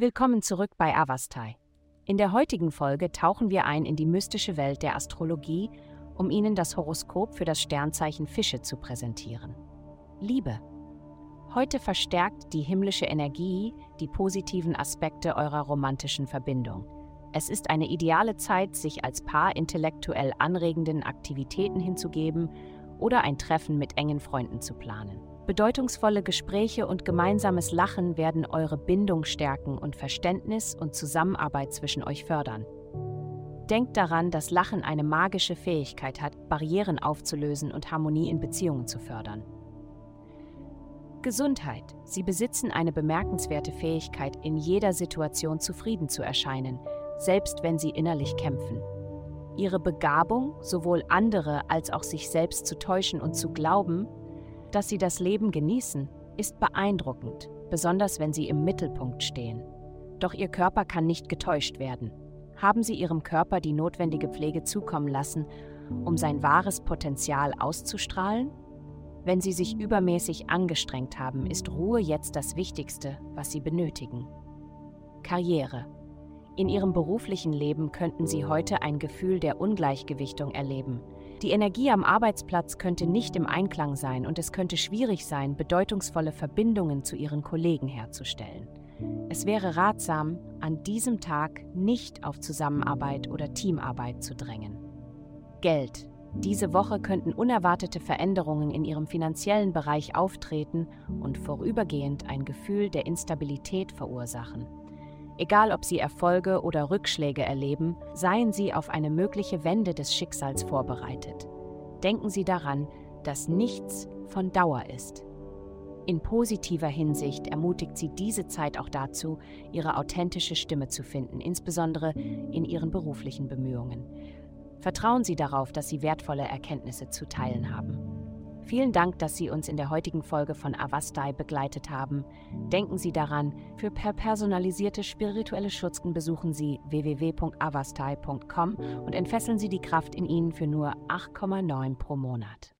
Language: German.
Willkommen zurück bei Avastai. In der heutigen Folge tauchen wir ein in die mystische Welt der Astrologie, um Ihnen das Horoskop für das Sternzeichen Fische zu präsentieren. Liebe. Heute verstärkt die himmlische Energie die positiven Aspekte eurer romantischen Verbindung. Es ist eine ideale Zeit, sich als Paar intellektuell anregenden Aktivitäten hinzugeben oder ein Treffen mit engen Freunden zu planen. Bedeutungsvolle Gespräche und gemeinsames Lachen werden eure Bindung stärken und Verständnis und Zusammenarbeit zwischen euch fördern. Denkt daran, dass Lachen eine magische Fähigkeit hat, Barrieren aufzulösen und Harmonie in Beziehungen zu fördern. Gesundheit. Sie besitzen eine bemerkenswerte Fähigkeit, in jeder Situation zufrieden zu erscheinen, selbst wenn sie innerlich kämpfen. Ihre Begabung, sowohl andere als auch sich selbst zu täuschen und zu glauben, dass sie das Leben genießen, ist beeindruckend, besonders wenn sie im Mittelpunkt stehen. Doch ihr Körper kann nicht getäuscht werden. Haben Sie Ihrem Körper die notwendige Pflege zukommen lassen, um sein wahres Potenzial auszustrahlen? Wenn Sie sich übermäßig angestrengt haben, ist Ruhe jetzt das Wichtigste, was Sie benötigen. Karriere. In Ihrem beruflichen Leben könnten Sie heute ein Gefühl der Ungleichgewichtung erleben, die Energie am Arbeitsplatz könnte nicht im Einklang sein und es könnte schwierig sein, bedeutungsvolle Verbindungen zu ihren Kollegen herzustellen. Es wäre ratsam, an diesem Tag nicht auf Zusammenarbeit oder Teamarbeit zu drängen. Geld. Diese Woche könnten unerwartete Veränderungen in Ihrem finanziellen Bereich auftreten und vorübergehend ein Gefühl der Instabilität verursachen. Egal ob Sie Erfolge oder Rückschläge erleben, seien Sie auf eine mögliche Wende des Schicksals vorbereitet. Denken Sie daran, dass nichts von Dauer ist. In positiver Hinsicht ermutigt Sie diese Zeit auch dazu, Ihre authentische Stimme zu finden, insbesondere in Ihren beruflichen Bemühungen. Vertrauen Sie darauf, dass Sie wertvolle Erkenntnisse zu teilen haben. Vielen Dank, dass Sie uns in der heutigen Folge von Avastai begleitet haben. Denken Sie daran, für per personalisierte spirituelle Schutzken besuchen Sie www.avastai.com und entfesseln Sie die Kraft in Ihnen für nur 8,9 pro Monat.